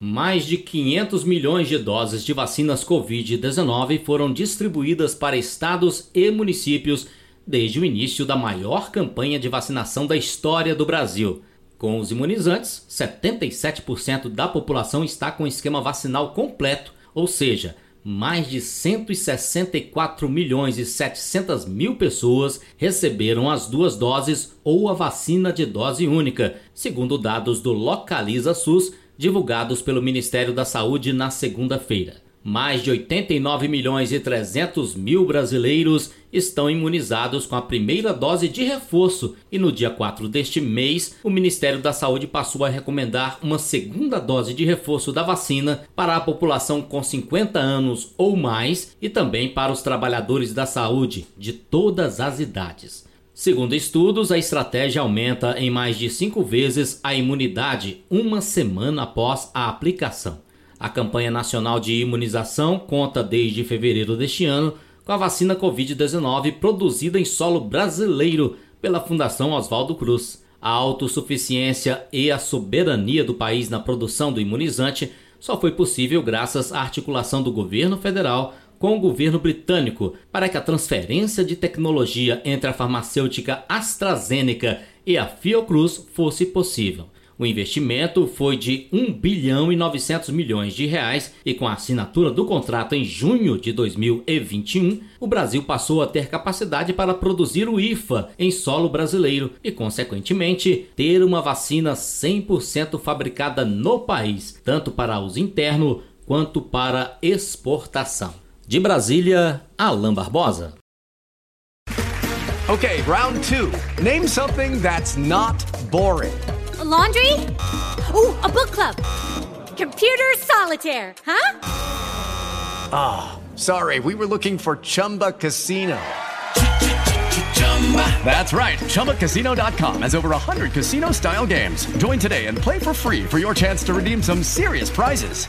Mais de 500 milhões de doses de vacinas Covid-19 foram distribuídas para estados e municípios desde o início da maior campanha de vacinação da história do Brasil. Com os imunizantes, 77% da população está com esquema vacinal completo, ou seja, mais de 164 milhões e 700 mil pessoas receberam as duas doses ou a vacina de dose única, segundo dados do Localiza SUS divulgados pelo Ministério da Saúde na segunda-feira. Mais de 89 milhões e 300 mil brasileiros estão imunizados com a primeira dose de reforço e no dia 4 deste mês, o Ministério da Saúde passou a recomendar uma segunda dose de reforço da vacina para a população com 50 anos ou mais e também para os trabalhadores da saúde de todas as idades. Segundo estudos, a estratégia aumenta em mais de cinco vezes a imunidade uma semana após a aplicação. A campanha nacional de imunização conta desde fevereiro deste ano com a vacina Covid-19 produzida em solo brasileiro pela Fundação Oswaldo Cruz. A autossuficiência e a soberania do país na produção do imunizante só foi possível graças à articulação do governo federal com o governo britânico para que a transferência de tecnologia entre a farmacêutica AstraZeneca e a Fiocruz fosse possível. O investimento foi de 1 bilhão e 900 milhões de reais e com a assinatura do contrato em junho de 2021, o Brasil passou a ter capacidade para produzir o IFA em solo brasileiro e, consequentemente, ter uma vacina 100% fabricada no país, tanto para uso interno quanto para exportação. De Brasília, Alain Barbosa. Okay, round two. Name something that's not boring. A laundry? Ooh, a book club. Computer solitaire, huh? Ah, oh, sorry. We were looking for Chumba Casino. That's right. ChumbaCasino.com has over 100 casino style games. Join today and play for free for your chance to redeem some serious prizes.